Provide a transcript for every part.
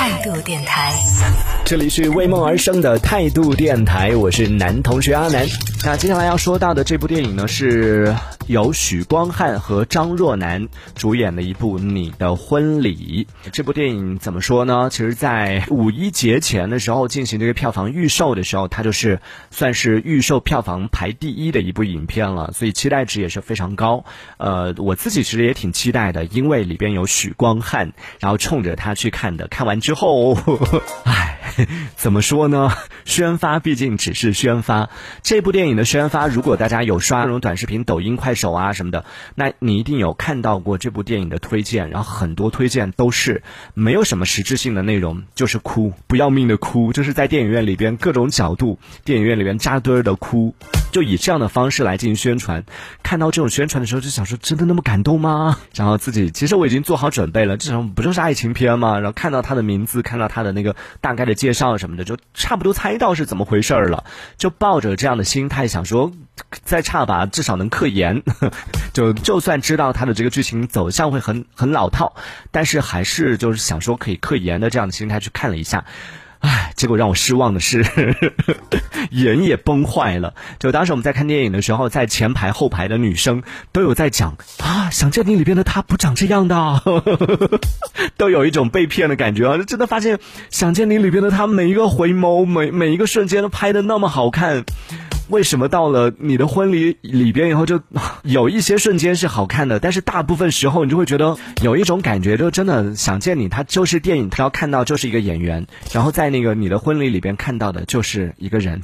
态度电台，这里是为梦而生的态度电台，我是男同学阿南。那接下来要说到的这部电影呢，是由许光汉和张若楠主演的一部《你的婚礼》。这部电影怎么说呢？其实，在五一节前的时候进行这个票房预售的时候，它就是算是预售票房排第一的一部影片了，所以期待值也是非常高。呃，我自己其实也挺期待的，因为里边有许光汉，然后冲着他去看的。看完之之后，唉。怎么说呢？宣发毕竟只是宣发。这部电影的宣发，如果大家有刷那种短视频、抖音、快手啊什么的，那你一定有看到过这部电影的推荐。然后很多推荐都是没有什么实质性的内容，就是哭，不要命的哭，就是在电影院里边各种角度，电影院里边扎堆的哭，就以这样的方式来进行宣传。看到这种宣传的时候，就想说：真的那么感动吗？然后自己其实我已经做好准备了，这种不就是爱情片吗？然后看到他的名字，看到他的那个大概的。介绍什么的，就差不多猜道是怎么回事儿了，就抱着这样的心态想说，再差吧，至少能克言。就就算知道他的这个剧情走向会很很老套，但是还是就是想说可以克言的这样的心态去看了一下。唉，结果让我失望的是，眼也崩坏了。就当时我们在看电影的时候，在前排后排的女生都有在讲啊，《想见你》里边的她不长这样的，都有一种被骗的感觉啊！真的发现，《想见你》里边的他每一个回眸，每每一个瞬间都拍的那么好看。为什么到了你的婚礼里边以后，就 有一些瞬间是好看的，但是大部分时候你就会觉得有一种感觉，就真的想见你，他就是电影，他要看到就是一个演员，然后在那个你的婚礼里边看到的就是一个人，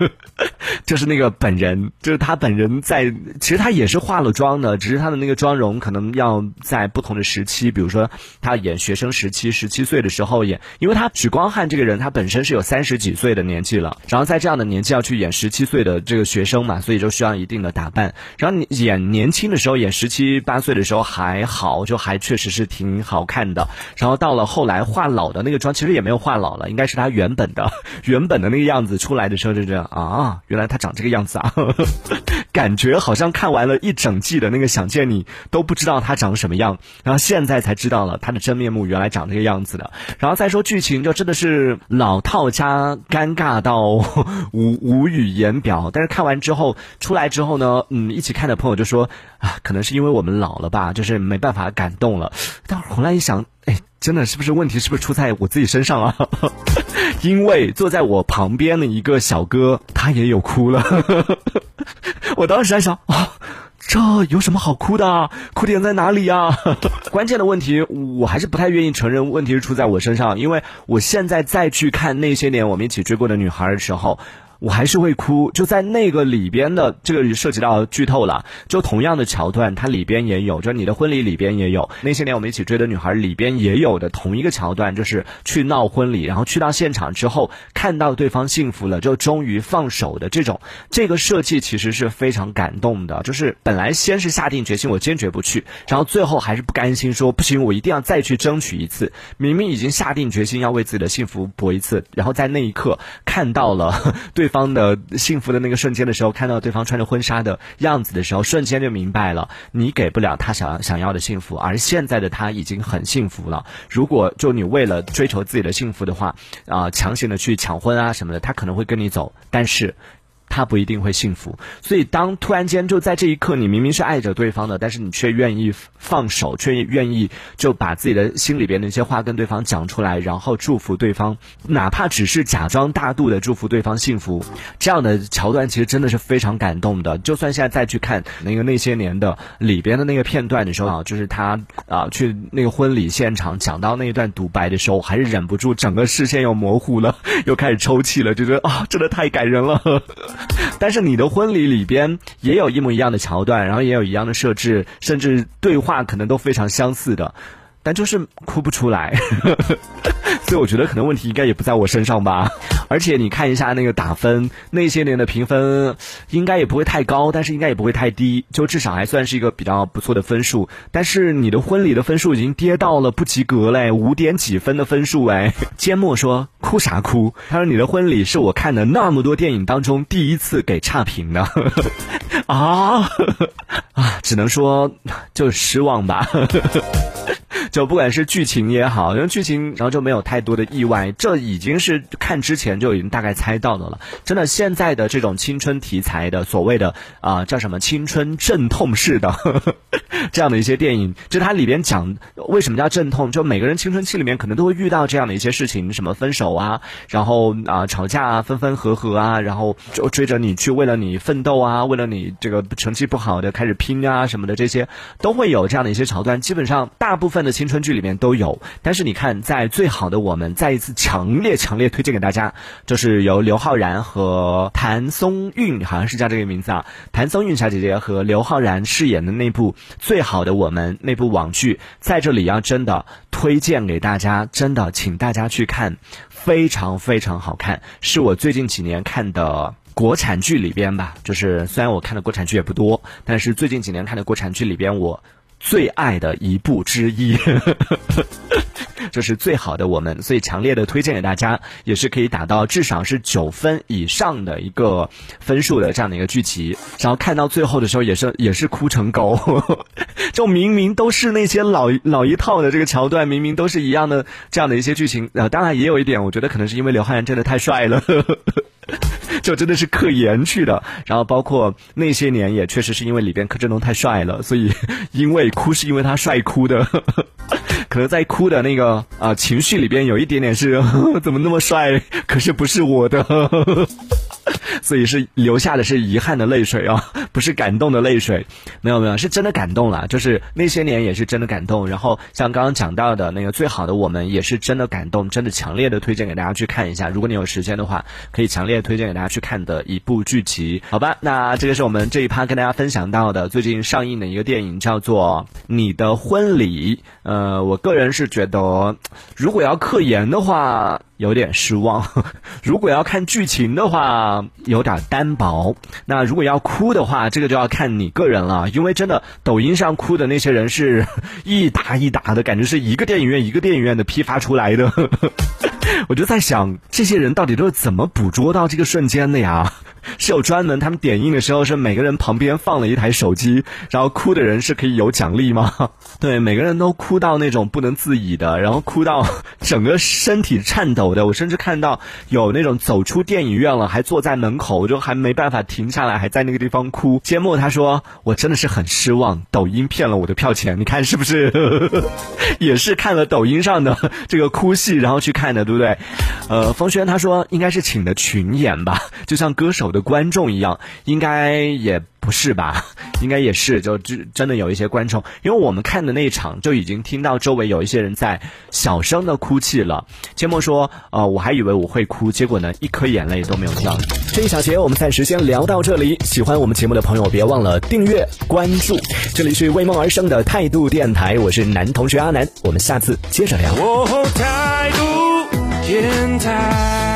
就是那个本人，就是他本人在，其实他也是化了妆的，只是他的那个妆容可能要在不同的时期，比如说他演学生时期，十七岁的时候演，因为他许光汉这个人他本身是有三十几岁的年纪了，然后在这样的年纪要去演十七岁。的这个学生嘛，所以就需要一定的打扮。然后你演年轻的时候，演十七八岁的时候还好，就还确实是挺好看的。然后到了后来化老的那个妆，其实也没有化老了，应该是他原本的原本的那个样子出来的时候就这样啊，原来他长这个样子啊，感觉好像看完了一整季的那个想见你都不知道他长什么样，然后现在才知道了他的真面目，原来长这个样子的。然后再说剧情，就真的是老套加尴尬到无无语言。表，但是看完之后出来之后呢，嗯，一起看的朋友就说啊，可能是因为我们老了吧，就是没办法感动了。但后来一想，哎，真的是不是问题是不是出在我自己身上啊？因为坐在我旁边的一个小哥，他也有哭了。我当时还想啊，这有什么好哭的？哭点在哪里呀？关键的问题，我还是不太愿意承认问题是出在我身上，因为我现在再去看那些年我们一起追过的女孩的时候。我还是会哭，就在那个里边的这个涉及到剧透了，就同样的桥段，它里边也有，就是你的婚礼里边也有，那些年我们一起追的女孩里边也有的同一个桥段，就是去闹婚礼，然后去到现场之后看到对方幸福了，就终于放手的这种，这个设计其实是非常感动的，就是本来先是下定决心我坚决不去，然后最后还是不甘心说不行，我一定要再去争取一次，明明已经下定决心要为自己的幸福搏一次，然后在那一刻看到了对。对方的幸福的那个瞬间的时候，看到对方穿着婚纱的样子的时候，瞬间就明白了，你给不了他想想要的幸福，而现在的他已经很幸福了。如果就你为了追求自己的幸福的话，啊，强行的去抢婚啊什么的，他可能会跟你走，但是。他不一定会幸福，所以当突然间就在这一刻，你明明是爱着对方的，但是你却愿意放手，却愿意就把自己的心里边那些话跟对方讲出来，然后祝福对方，哪怕只是假装大度的祝福对方幸福，这样的桥段其实真的是非常感动的。就算现在再去看那个那些年的里边的那个片段的时候啊，就是他啊去那个婚礼现场讲到那一段独白的时候，还是忍不住整个视线又模糊了，又开始抽泣了，就觉得啊，真的太感人了。但是你的婚礼里边也有一模一样的桥段，然后也有一样的设置，甚至对话可能都非常相似的，但就是哭不出来。所以我觉得可能问题应该也不在我身上吧。而且你看一下那个打分，那些年的评分应该也不会太高，但是应该也不会太低，就至少还算是一个比较不错的分数。但是你的婚礼的分数已经跌到了不及格嘞，五点几分的分数哎。缄默说哭啥哭？他说你的婚礼是我看的那么多电影当中第一次给差评的 啊啊，只能说就失望吧。就不管是剧情也好，因为剧情然后就没有太多的意外，这已经是看之前就已经大概猜到的了。真的，现在的这种青春题材的所谓的啊叫什么青春阵痛式的 这样的一些电影，就它里边讲为什么叫阵痛，就每个人青春期里面可能都会遇到这样的一些事情，什么分手啊，然后啊吵架啊，分分合合啊，然后就追着你去为了你奋斗啊，为了你这个成绩不好的开始拼啊什么的，这些都会有这样的一些桥段。基本上大部分的青青春剧里面都有。但是你看，在最好的我们，再一次强烈强烈推荐给大家，就是由刘昊然和谭松韵，好像是叫这个名字啊，谭松韵小姐姐和刘昊然饰演的那部《最好的我们》那部网剧，在这里要真的推荐给大家，真的请大家去看，非常非常好看，是我最近几年看的。国产剧里边吧，就是虽然我看的国产剧也不多，但是最近几年看的国产剧里边，我最爱的一部之一，这是最好的我们，所以强烈的推荐给大家，也是可以打到至少是九分以上的一个分数的这样的一个剧集。然后看到最后的时候，也是也是哭成狗，就明明都是那些老老一套的这个桥段，明明都是一样的这样的一些剧情。呃，当然也有一点，我觉得可能是因为刘昊然真的太帅了。就真的是刻颜去的，然后包括那些年也确实是因为里边柯震东太帅了，所以 因为哭是因为他帅哭的，可能在哭的那个啊情绪里边有一点点是怎么那么帅，可是不是我的。呵呵所以是留下的是遗憾的泪水啊，不是感动的泪水。没有没有，是真的感动了。就是那些年也是真的感动。然后像刚刚讲到的那个最好的我们，也是真的感动，真的强烈的推荐给大家去看一下。如果你有时间的话，可以强烈推荐给大家去看的一部剧集。好吧，那这个是我们这一趴跟大家分享到的最近上映的一个电影，叫做《你的婚礼》。呃，我个人是觉得，如果要克言的话。有点失望，如果要看剧情的话，有点单薄。那如果要哭的话，这个就要看你个人了。因为真的，抖音上哭的那些人是一沓一沓的，感觉是一个电影院一个电影院的批发出来的。我就在想，这些人到底都是怎么捕捉到这个瞬间的呀？是有专门他们点映的时候是每个人旁边放了一台手机，然后哭的人是可以有奖励吗？对，每个人都哭到那种不能自已的，然后哭到 整个身体颤抖的。我甚至看到有那种走出电影院了，还坐在门口，就还没办法停下来，还在那个地方哭。缄默他说：“我真的是很失望，抖音骗了我的票钱，你看是不是？也是看了抖音上的这个哭戏，然后去看的，对不对？”呃，冯轩他说应该是请的群演吧，就像歌手的观众一样，应该也。不是吧？应该也是，就真真的有一些观众，因为我们看的那一场就已经听到周围有一些人在小声的哭泣了。芥末说：“呃，我还以为我会哭，结果呢，一颗眼泪都没有掉。”这一小节我们暂时先聊到这里。喜欢我们节目的朋友，别忘了订阅关注。这里是为梦而生的态度电台，我是男同学阿南，我们下次接着聊。态度电台。